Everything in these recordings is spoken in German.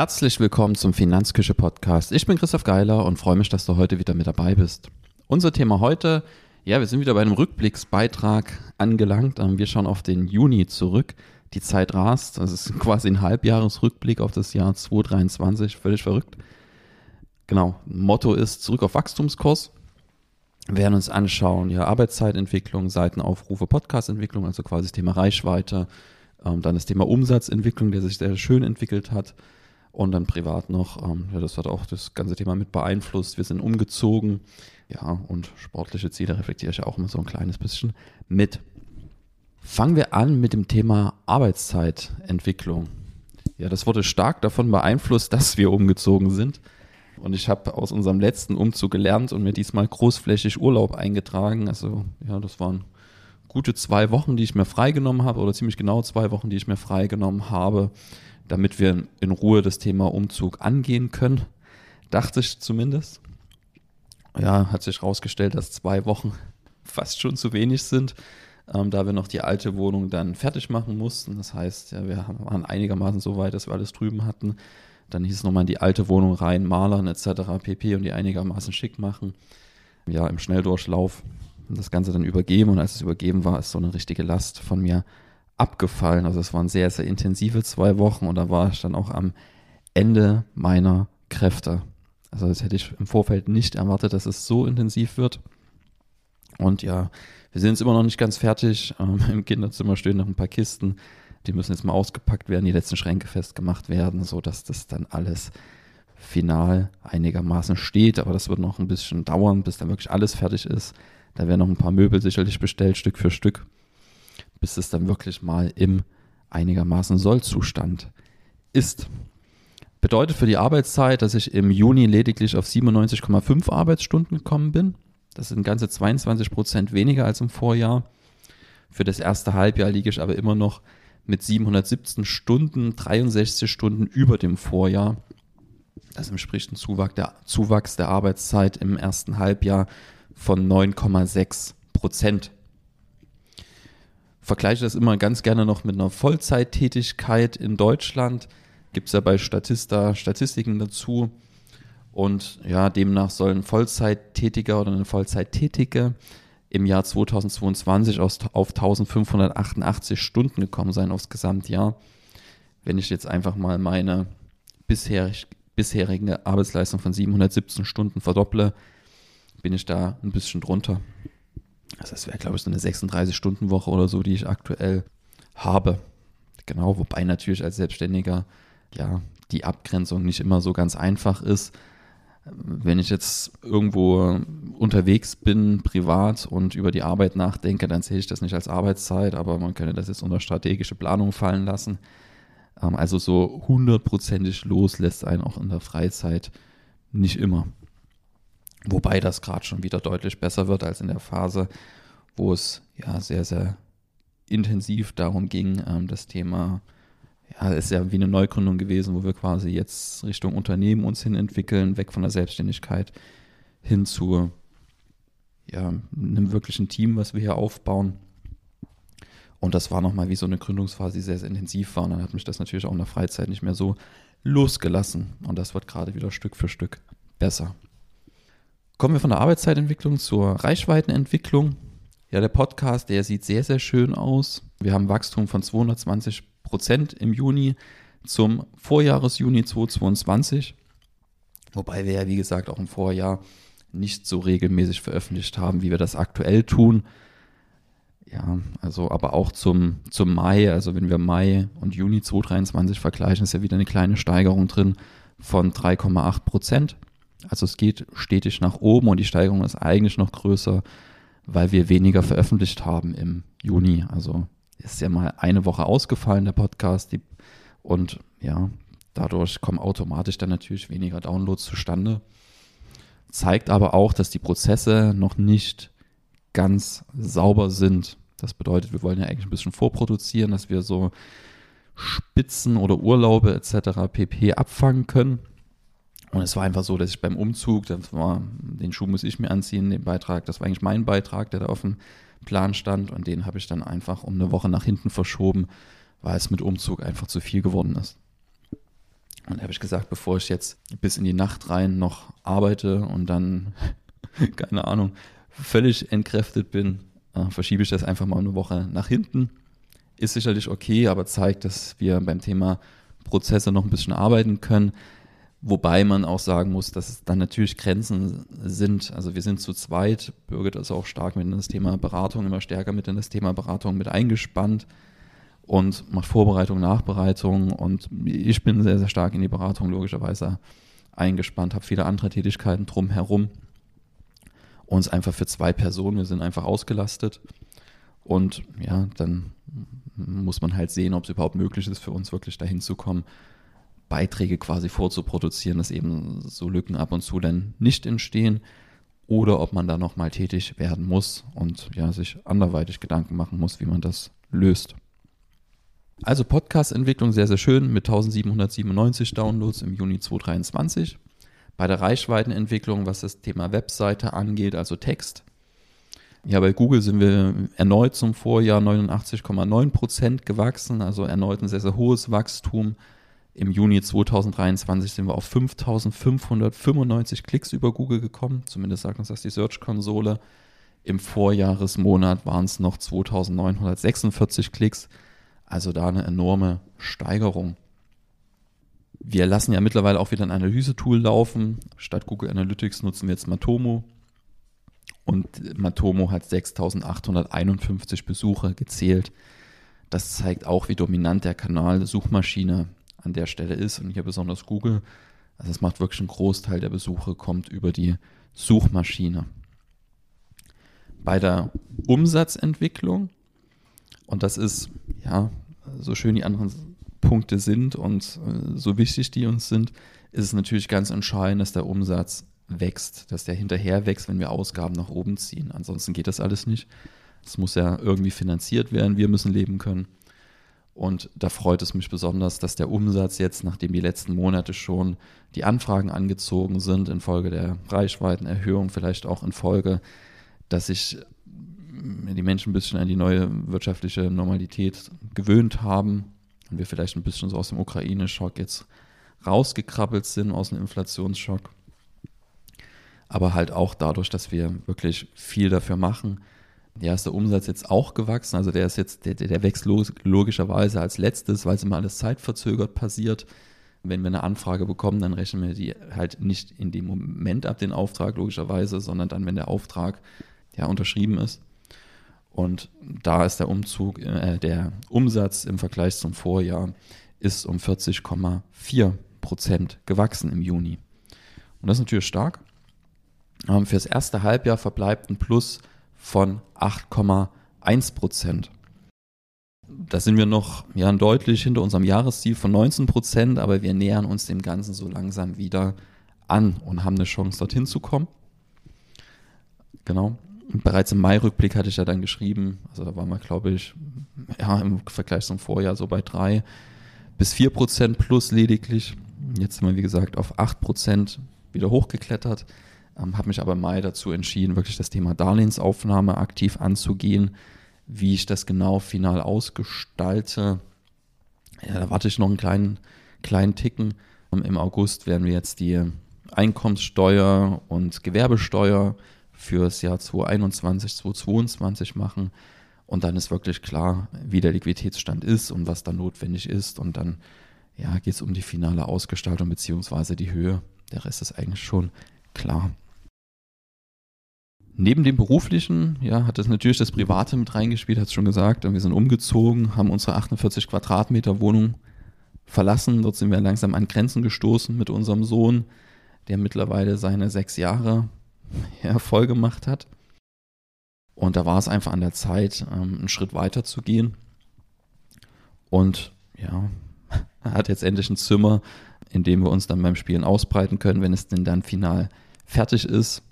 Herzlich willkommen zum Finanzküche Podcast. Ich bin Christoph Geiler und freue mich, dass du heute wieder mit dabei bist. Unser Thema heute, ja, wir sind wieder bei einem Rückblicksbeitrag angelangt. Ähm, wir schauen auf den Juni zurück. Die Zeit rast. Das ist quasi ein Halbjahresrückblick auf das Jahr 2023. Völlig verrückt. Genau. Motto ist zurück auf Wachstumskurs. Wir werden uns anschauen, ja, Arbeitszeitentwicklung, Seitenaufrufe, Podcastentwicklung, also quasi das Thema Reichweite, ähm, dann das Thema Umsatzentwicklung, der sich sehr schön entwickelt hat und dann privat noch, ähm, ja, das hat auch das ganze Thema mit beeinflusst. Wir sind umgezogen, ja, und sportliche Ziele reflektiere ich auch immer so ein kleines bisschen mit. Fangen wir an mit dem Thema Arbeitszeitentwicklung. Ja, das wurde stark davon beeinflusst, dass wir umgezogen sind. Und ich habe aus unserem letzten Umzug gelernt und mir diesmal großflächig Urlaub eingetragen. Also, ja, das waren gute zwei Wochen, die ich mir freigenommen habe, oder ziemlich genau zwei Wochen, die ich mir freigenommen habe, damit wir in Ruhe das Thema Umzug angehen können. Dachte ich zumindest. Ja, hat sich herausgestellt, dass zwei Wochen fast schon zu wenig sind, ähm, da wir noch die alte Wohnung dann fertig machen mussten. Das heißt, ja, wir waren einigermaßen so weit, dass wir alles drüben hatten. Dann hieß es nochmal in die alte Wohnung rein, malern etc. pp. und die einigermaßen schick machen. Ja, im Schnelldurchlauf das Ganze dann übergeben. Und als es übergeben war, ist so eine richtige Last von mir abgefallen. Also es waren sehr, sehr intensive zwei Wochen und da war ich dann auch am Ende meiner Kräfte. Also das hätte ich im Vorfeld nicht erwartet, dass es so intensiv wird. Und ja, wir sind jetzt immer noch nicht ganz fertig. Ähm, Im Kinderzimmer stehen noch ein paar Kisten. Die müssen jetzt mal ausgepackt werden, die letzten Schränke festgemacht werden, sodass das dann alles final einigermaßen steht. Aber das wird noch ein bisschen dauern, bis dann wirklich alles fertig ist. Da werden noch ein paar Möbel sicherlich bestellt, Stück für Stück, bis es dann wirklich mal im einigermaßen Sollzustand ist. Bedeutet für die Arbeitszeit, dass ich im Juni lediglich auf 97,5 Arbeitsstunden gekommen bin. Das sind ganze 22 Prozent weniger als im Vorjahr. Für das erste Halbjahr liege ich aber immer noch mit 717 Stunden, 63 Stunden über dem Vorjahr. Das entspricht einem Zuwachs der, Zuwachs der Arbeitszeit im ersten Halbjahr von 9,6 Prozent. Vergleiche das immer ganz gerne noch mit einer Vollzeittätigkeit in Deutschland. Gibt es ja bei Statista Statistiken dazu. Und ja, demnach soll ein Vollzeittätiger oder eine Vollzeittätige im Jahr 2022 auf 1588 Stunden gekommen sein aufs Gesamtjahr. Wenn ich jetzt einfach mal meine bisherig, bisherige Arbeitsleistung von 717 Stunden verdopple, bin ich da ein bisschen drunter. Also das wäre, glaube ich, so eine 36-Stunden-Woche oder so, die ich aktuell habe. Genau, wobei natürlich als Selbstständiger ja die Abgrenzung nicht immer so ganz einfach ist. Wenn ich jetzt irgendwo unterwegs bin, privat und über die Arbeit nachdenke, dann sehe ich das nicht als Arbeitszeit, aber man könnte das jetzt unter strategische Planung fallen lassen. Ähm, also so hundertprozentig los lässt einen auch in der Freizeit nicht immer. Wobei das gerade schon wieder deutlich besser wird als in der Phase, wo es ja sehr, sehr intensiv darum ging, ähm, das Thema, ja, ist ja wie eine Neugründung gewesen, wo wir quasi jetzt Richtung Unternehmen uns hin entwickeln, weg von der Selbstständigkeit hin zu ja, einem wirklichen Team, was wir hier aufbauen. Und das war nochmal wie so eine Gründungsphase, die sehr, sehr intensiv war. Und dann hat mich das natürlich auch in der Freizeit nicht mehr so losgelassen. Und das wird gerade wieder Stück für Stück besser. Kommen wir von der Arbeitszeitentwicklung zur Reichweitenentwicklung. Ja, der Podcast, der sieht sehr, sehr schön aus. Wir haben Wachstum von 220 Prozent im Juni zum Vorjahresjuni 2022. Wobei wir ja, wie gesagt, auch im Vorjahr nicht so regelmäßig veröffentlicht haben, wie wir das aktuell tun. Ja, also aber auch zum, zum Mai, also wenn wir Mai und Juni 2023 vergleichen, ist ja wieder eine kleine Steigerung drin von 3,8 Prozent. Also es geht stetig nach oben und die Steigerung ist eigentlich noch größer, weil wir weniger veröffentlicht haben im Juni. Also ist ja mal eine Woche ausgefallen, der Podcast. Die, und ja, dadurch kommen automatisch dann natürlich weniger Downloads zustande. Zeigt aber auch, dass die Prozesse noch nicht ganz sauber sind. Das bedeutet, wir wollen ja eigentlich ein bisschen vorproduzieren, dass wir so Spitzen oder Urlaube etc. pp abfangen können. Und es war einfach so, dass ich beim Umzug, das war, den Schuh muss ich mir anziehen, den Beitrag, das war eigentlich mein Beitrag, der da auf dem Plan stand und den habe ich dann einfach um eine Woche nach hinten verschoben, weil es mit Umzug einfach zu viel geworden ist. Und da habe ich gesagt, bevor ich jetzt bis in die Nacht rein noch arbeite und dann, keine Ahnung, völlig entkräftet bin, äh, verschiebe ich das einfach mal eine Woche nach hinten. Ist sicherlich okay, aber zeigt, dass wir beim Thema Prozesse noch ein bisschen arbeiten können. Wobei man auch sagen muss, dass es dann natürlich Grenzen sind. Also wir sind zu zweit, Birgit ist auch stark mit in das Thema Beratung, immer stärker mit in das Thema Beratung mit eingespannt und macht Vorbereitung, Nachbereitung. Und ich bin sehr, sehr stark in die Beratung logischerweise eingespannt, habe viele andere Tätigkeiten drumherum. Uns einfach für zwei Personen, wir sind einfach ausgelastet. Und ja, dann muss man halt sehen, ob es überhaupt möglich ist, für uns wirklich dahin zu kommen, Beiträge quasi vorzuproduzieren, dass eben so Lücken ab und zu dann nicht entstehen oder ob man da nochmal tätig werden muss und ja, sich anderweitig Gedanken machen muss, wie man das löst. Also Podcast-Entwicklung sehr, sehr schön mit 1797 Downloads im Juni 2023. Bei der Reichweitenentwicklung, was das Thema Webseite angeht, also Text. Ja, bei Google sind wir erneut zum Vorjahr 89,9 Prozent gewachsen, also erneut ein sehr, sehr hohes Wachstum. Im Juni 2023 sind wir auf 5595 Klicks über Google gekommen, zumindest sagt uns das die Search-Konsole. Im Vorjahresmonat waren es noch 2946 Klicks. Also da eine enorme Steigerung. Wir lassen ja mittlerweile auch wieder ein Analyse-Tool laufen. Statt Google Analytics nutzen wir jetzt Matomo. Und Matomo hat 6851 Besucher gezählt. Das zeigt auch, wie dominant der Kanal Suchmaschine an der Stelle ist. Und hier besonders Google. Also es macht wirklich einen Großteil der Besuche kommt über die Suchmaschine. Bei der Umsatzentwicklung und das ist, ja, so schön die anderen Punkte sind und äh, so wichtig die uns sind, ist es natürlich ganz entscheidend, dass der Umsatz wächst, dass der hinterher wächst, wenn wir Ausgaben nach oben ziehen. Ansonsten geht das alles nicht. Es muss ja irgendwie finanziert werden, wir müssen leben können. Und da freut es mich besonders, dass der Umsatz jetzt, nachdem die letzten Monate schon die Anfragen angezogen sind, infolge der Reichweitenerhöhung, vielleicht auch infolge, dass ich die Menschen ein bisschen an die neue wirtschaftliche Normalität gewöhnt haben und wir vielleicht ein bisschen so aus dem Ukraine-Schock jetzt rausgekrabbelt sind, aus dem Inflationsschock. Aber halt auch dadurch, dass wir wirklich viel dafür machen. Ja, ist der Umsatz jetzt auch gewachsen. Also der ist jetzt, der, der wächst logischerweise als letztes, weil es immer alles zeitverzögert passiert. Wenn wir eine Anfrage bekommen, dann rechnen wir die halt nicht in dem Moment ab, den Auftrag logischerweise, sondern dann, wenn der Auftrag ja unterschrieben ist. Und da ist der Umzug, äh, der Umsatz im Vergleich zum Vorjahr ist um 40,4 Prozent gewachsen im Juni. Und das ist natürlich stark. Ähm, für das erste Halbjahr verbleibt ein Plus von 8,1 Prozent. Da sind wir noch ja, deutlich hinter unserem Jahresziel von 19 Prozent, aber wir nähern uns dem Ganzen so langsam wieder an und haben eine Chance, dorthin zu kommen. Genau bereits im Mai-Rückblick hatte ich ja dann geschrieben, also da waren wir, glaube ich, ja, im Vergleich zum Vorjahr so bei drei bis vier Prozent plus lediglich. Jetzt sind wir, wie gesagt, auf acht Prozent wieder hochgeklettert. Ähm, habe mich aber im Mai dazu entschieden, wirklich das Thema Darlehensaufnahme aktiv anzugehen. Wie ich das genau final ausgestalte, ja, da warte ich noch einen kleinen, kleinen Ticken. Im August werden wir jetzt die Einkommenssteuer und Gewerbesteuer fürs Jahr 2021, 2022 machen. Und dann ist wirklich klar, wie der Liquiditätsstand ist und was da notwendig ist. Und dann ja, geht es um die finale Ausgestaltung bzw. die Höhe. Der Rest ist eigentlich schon klar. Neben dem beruflichen, ja, hat es natürlich das Private mit reingespielt, hat es schon gesagt. Und wir sind umgezogen, haben unsere 48 Quadratmeter Wohnung verlassen. Dort sind wir langsam an Grenzen gestoßen mit unserem Sohn, der mittlerweile seine sechs Jahre ja, voll gemacht hat. Und da war es einfach an der Zeit, ähm, einen Schritt weiter zu gehen. Und ja, er hat jetzt endlich ein Zimmer, in dem wir uns dann beim Spielen ausbreiten können, wenn es denn dann final fertig ist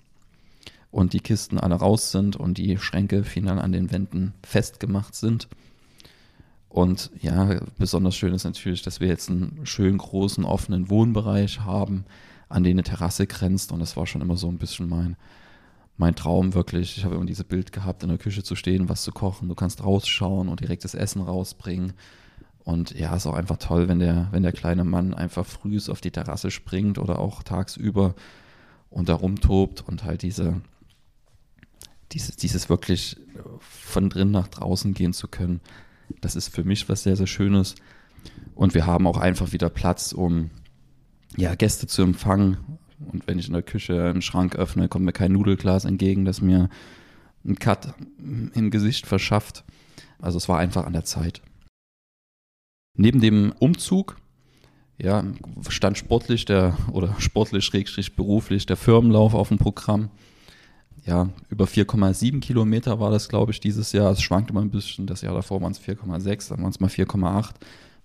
und die Kisten alle raus sind und die Schränke final an den Wänden festgemacht sind. Und ja, besonders schön ist natürlich, dass wir jetzt einen schönen großen offenen Wohnbereich haben, an den eine Terrasse grenzt. Und das war schon immer so ein bisschen mein, mein Traum wirklich. Ich habe immer dieses Bild gehabt, in der Küche zu stehen, was zu kochen. Du kannst rausschauen und direkt das Essen rausbringen. Und ja, ist auch einfach toll, wenn der, wenn der kleine Mann einfach früh auf die Terrasse springt oder auch tagsüber und da rumtobt und halt diese, dieses, dieses wirklich von drin nach draußen gehen zu können. Das ist für mich was sehr, sehr Schönes. Und wir haben auch einfach wieder Platz, um ja, Gäste zu empfangen. Und wenn ich in der Küche einen Schrank öffne, kommt mir kein Nudelglas entgegen, das mir einen Cut im Gesicht verschafft. Also es war einfach an der Zeit. Neben dem Umzug ja, stand sportlich der oder sportlich beruflich der Firmenlauf auf dem Programm. Ja, über 4,7 Kilometer war das, glaube ich, dieses Jahr. Es schwankt immer ein bisschen. Das Jahr davor waren es 4,6, dann waren es mal 4,8.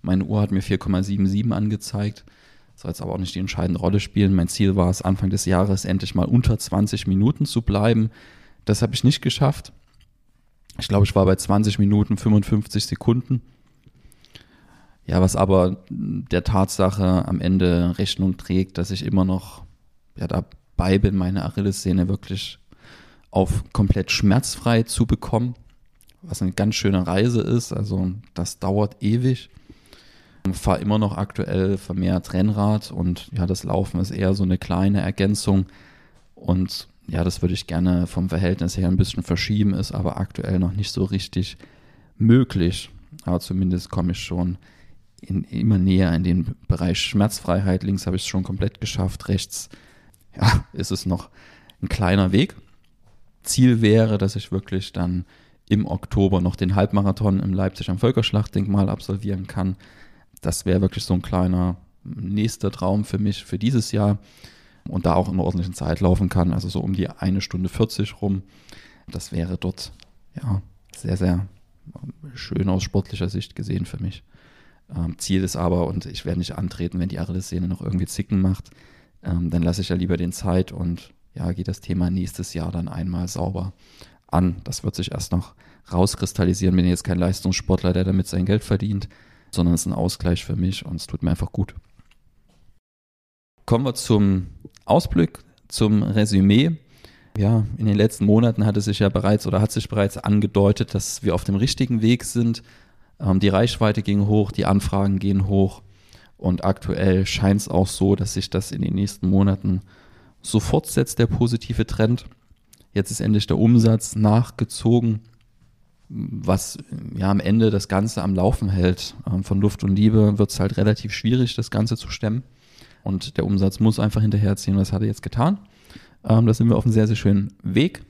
Meine Uhr hat mir 4,77 angezeigt. Soll jetzt aber auch nicht die entscheidende Rolle spielen. Mein Ziel war es, Anfang des Jahres endlich mal unter 20 Minuten zu bleiben. Das habe ich nicht geschafft. Ich glaube, ich war bei 20 Minuten 55 Sekunden. Ja, was aber der Tatsache am Ende Rechnung trägt, dass ich immer noch ja, dabei bin, meine Achillessehne wirklich auf komplett schmerzfrei zu bekommen, was eine ganz schöne Reise ist. Also das dauert ewig. Ich fahre immer noch aktuell vermehrt Rennrad und ja, das Laufen ist eher so eine kleine Ergänzung. Und ja, das würde ich gerne vom Verhältnis her ein bisschen verschieben, ist aber aktuell noch nicht so richtig möglich. Aber zumindest komme ich schon in, immer näher in den Bereich Schmerzfreiheit. Links habe ich es schon komplett geschafft, rechts ja, ist es noch ein kleiner Weg. Ziel wäre, dass ich wirklich dann im Oktober noch den Halbmarathon im Leipzig am Völkerschlachtdenkmal absolvieren kann. Das wäre wirklich so ein kleiner nächster Traum für mich für dieses Jahr und da auch in einer ordentlichen Zeit laufen kann, also so um die eine Stunde 40 rum. Das wäre dort ja sehr, sehr schön aus sportlicher Sicht gesehen für mich. Ähm, Ziel ist aber, und ich werde nicht antreten, wenn die Achillessehne noch irgendwie zicken macht, ähm, dann lasse ich ja lieber den Zeit und ja, gehe das Thema nächstes Jahr dann einmal sauber an. Das wird sich erst noch rauskristallisieren. Bin jetzt kein Leistungssportler, der damit sein Geld verdient, sondern es ist ein Ausgleich für mich und es tut mir einfach gut. Kommen wir zum Ausblick, zum Resümee. Ja, in den letzten Monaten hat es sich ja bereits oder hat sich bereits angedeutet, dass wir auf dem richtigen Weg sind, ähm, die Reichweite ging hoch, die Anfragen gehen hoch und aktuell scheint es auch so, dass sich das in den nächsten Monaten so fortsetzt, der positive Trend. Jetzt ist endlich der Umsatz nachgezogen, was ja am Ende das Ganze am Laufen hält. Ähm, von Luft und Liebe wird es halt relativ schwierig, das Ganze zu stemmen. Und der Umsatz muss einfach hinterherziehen. Was hat er jetzt getan? Ähm, da sind wir auf einem sehr, sehr schönen Weg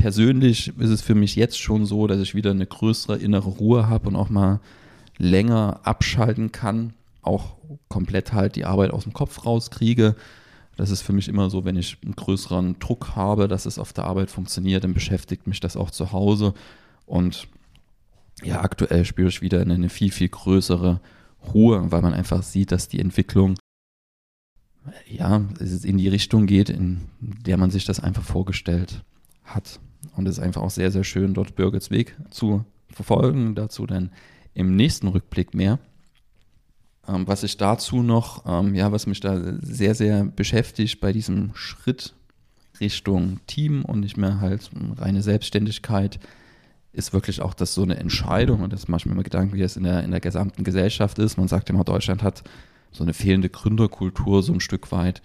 persönlich ist es für mich jetzt schon so, dass ich wieder eine größere innere Ruhe habe und auch mal länger abschalten kann, auch komplett halt die Arbeit aus dem Kopf rauskriege. Das ist für mich immer so, wenn ich einen größeren Druck habe, dass es auf der Arbeit funktioniert, dann beschäftigt mich das auch zu Hause. Und ja, aktuell spüre ich wieder eine viel, viel größere Ruhe, weil man einfach sieht, dass die Entwicklung ja, in die Richtung geht, in der man sich das einfach vorgestellt hat. Und es ist einfach auch sehr, sehr schön, dort Birgits Weg zu verfolgen. Dazu dann im nächsten Rückblick mehr. Ähm, was ich dazu noch, ähm, ja, was mich da sehr, sehr beschäftigt bei diesem Schritt Richtung Team und nicht mehr halt reine Selbstständigkeit, ist wirklich auch das so eine Entscheidung und das mache ich mir immer Gedanken, wie das in der, in der gesamten Gesellschaft ist. Man sagt immer, Deutschland hat so eine fehlende Gründerkultur so ein Stück weit.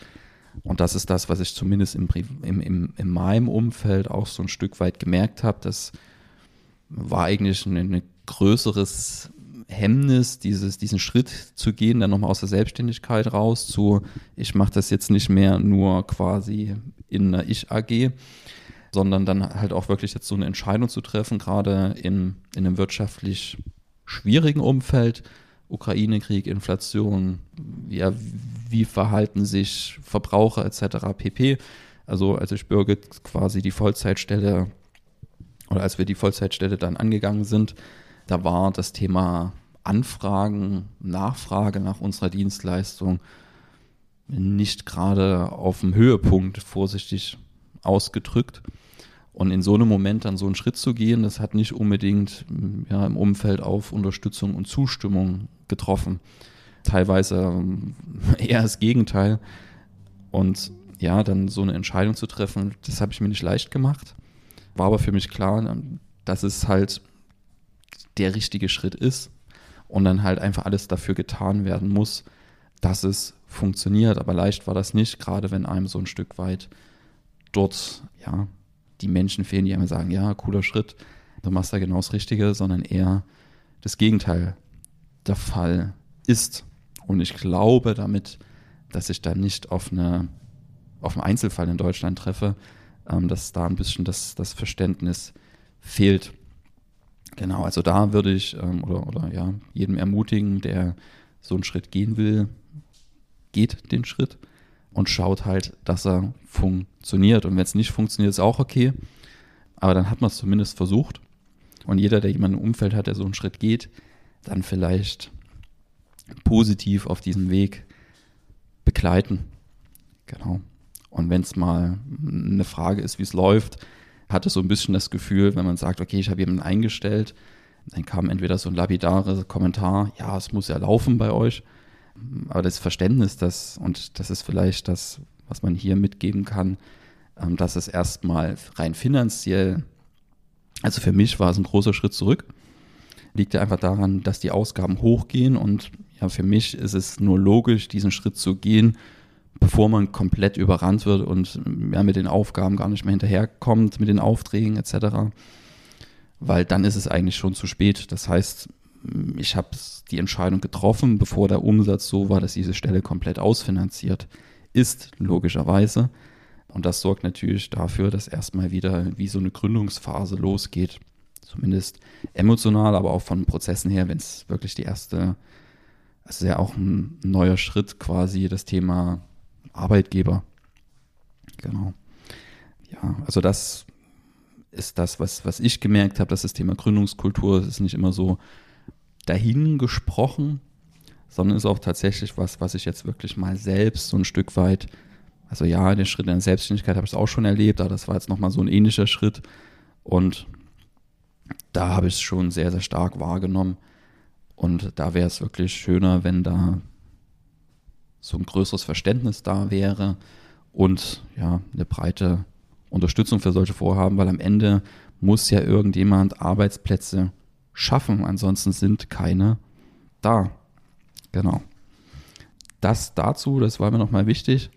Und das ist das, was ich zumindest im, im, im, in meinem Umfeld auch so ein Stück weit gemerkt habe. Das war eigentlich ein, ein größeres Hemmnis, dieses, diesen Schritt zu gehen, dann nochmal aus der Selbstständigkeit raus zu, ich mache das jetzt nicht mehr nur quasi in einer Ich-AG, sondern dann halt auch wirklich jetzt so eine Entscheidung zu treffen, gerade in, in einem wirtschaftlich schwierigen Umfeld, Ukraine-Krieg, Inflation, ja, wie verhalten sich Verbraucher etc. pp. Also als ich Birgit quasi die Vollzeitstelle oder als wir die Vollzeitstelle dann angegangen sind, da war das Thema Anfragen, Nachfrage nach unserer Dienstleistung nicht gerade auf dem Höhepunkt, vorsichtig ausgedrückt. Und in so einem Moment dann so einen Schritt zu gehen, das hat nicht unbedingt ja, im Umfeld auf Unterstützung und Zustimmung getroffen. Teilweise ähm, eher das Gegenteil. Und ja, dann so eine Entscheidung zu treffen, das habe ich mir nicht leicht gemacht. War aber für mich klar, dass es halt der richtige Schritt ist. Und dann halt einfach alles dafür getan werden muss, dass es funktioniert. Aber leicht war das nicht, gerade wenn einem so ein Stück weit dort, ja, die Menschen fehlen, die einem sagen, ja, cooler Schritt, du machst da genau das Richtige, sondern eher das Gegenteil der Fall ist. Und ich glaube damit, dass ich da nicht auf eine auf einen Einzelfall in Deutschland treffe, ähm, dass da ein bisschen das, das Verständnis fehlt. Genau, also da würde ich ähm, oder, oder ja, jedem ermutigen, der so einen Schritt gehen will, geht den Schritt und schaut halt, dass er funktioniert. Und wenn es nicht funktioniert, ist auch okay. Aber dann hat man es zumindest versucht. Und jeder, der jemanden im Umfeld hat, der so einen Schritt geht, dann vielleicht positiv auf diesem Weg begleiten. Genau. Und wenn es mal eine Frage ist, wie es läuft, hatte so ein bisschen das Gefühl, wenn man sagt, okay, ich habe jemanden eingestellt, dann kam entweder so ein lapidares Kommentar, ja, es muss ja laufen bei euch. Aber das Verständnis, das, und das ist vielleicht das, was man hier mitgeben kann, ähm, dass es erstmal rein finanziell, also für mich war es ein großer Schritt zurück, liegt ja einfach daran, dass die Ausgaben hochgehen und ja, für mich ist es nur logisch, diesen Schritt zu gehen, bevor man komplett überrannt wird und ja, mit den Aufgaben gar nicht mehr hinterherkommt, mit den Aufträgen etc. Weil dann ist es eigentlich schon zu spät. Das heißt, ich habe die Entscheidung getroffen, bevor der Umsatz so war, dass diese Stelle komplett ausfinanziert ist, logischerweise. Und das sorgt natürlich dafür, dass erstmal wieder wie so eine Gründungsphase losgeht. Zumindest emotional, aber auch von Prozessen her, wenn es wirklich die erste, es ist ja auch ein neuer Schritt quasi, das Thema Arbeitgeber. Genau. Ja, also das ist das, was, was ich gemerkt habe, dass das Thema Gründungskultur ist nicht immer so dahin gesprochen, sondern ist auch tatsächlich was, was ich jetzt wirklich mal selbst so ein Stück weit, also ja, den Schritt in der Selbstständigkeit habe ich auch schon erlebt, aber das war jetzt nochmal so ein ähnlicher Schritt und da habe ich es schon sehr, sehr stark wahrgenommen und da wäre es wirklich schöner, wenn da so ein größeres Verständnis da wäre und ja, eine breite Unterstützung für solche Vorhaben, weil am Ende muss ja irgendjemand Arbeitsplätze schaffen, ansonsten sind keine da. Genau. Das dazu, das war mir nochmal wichtig.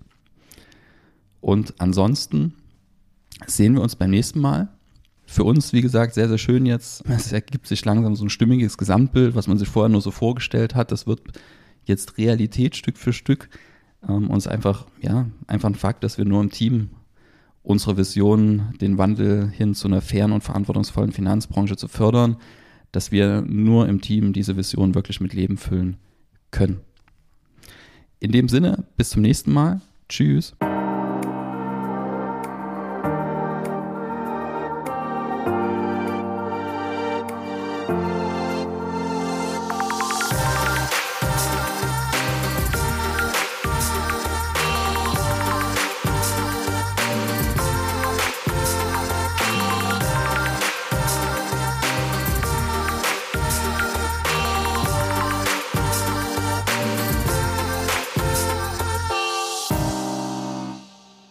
Und ansonsten sehen wir uns beim nächsten Mal. Für uns, wie gesagt, sehr, sehr schön jetzt. Es ergibt sich langsam so ein stimmiges Gesamtbild, was man sich vorher nur so vorgestellt hat. Das wird jetzt Realität Stück für Stück. Ähm, und es ist einfach, ja, einfach ein Fakt, dass wir nur im Team unsere Vision, den Wandel hin zu einer fairen und verantwortungsvollen Finanzbranche zu fördern, dass wir nur im Team diese Vision wirklich mit Leben füllen können. In dem Sinne, bis zum nächsten Mal. Tschüss.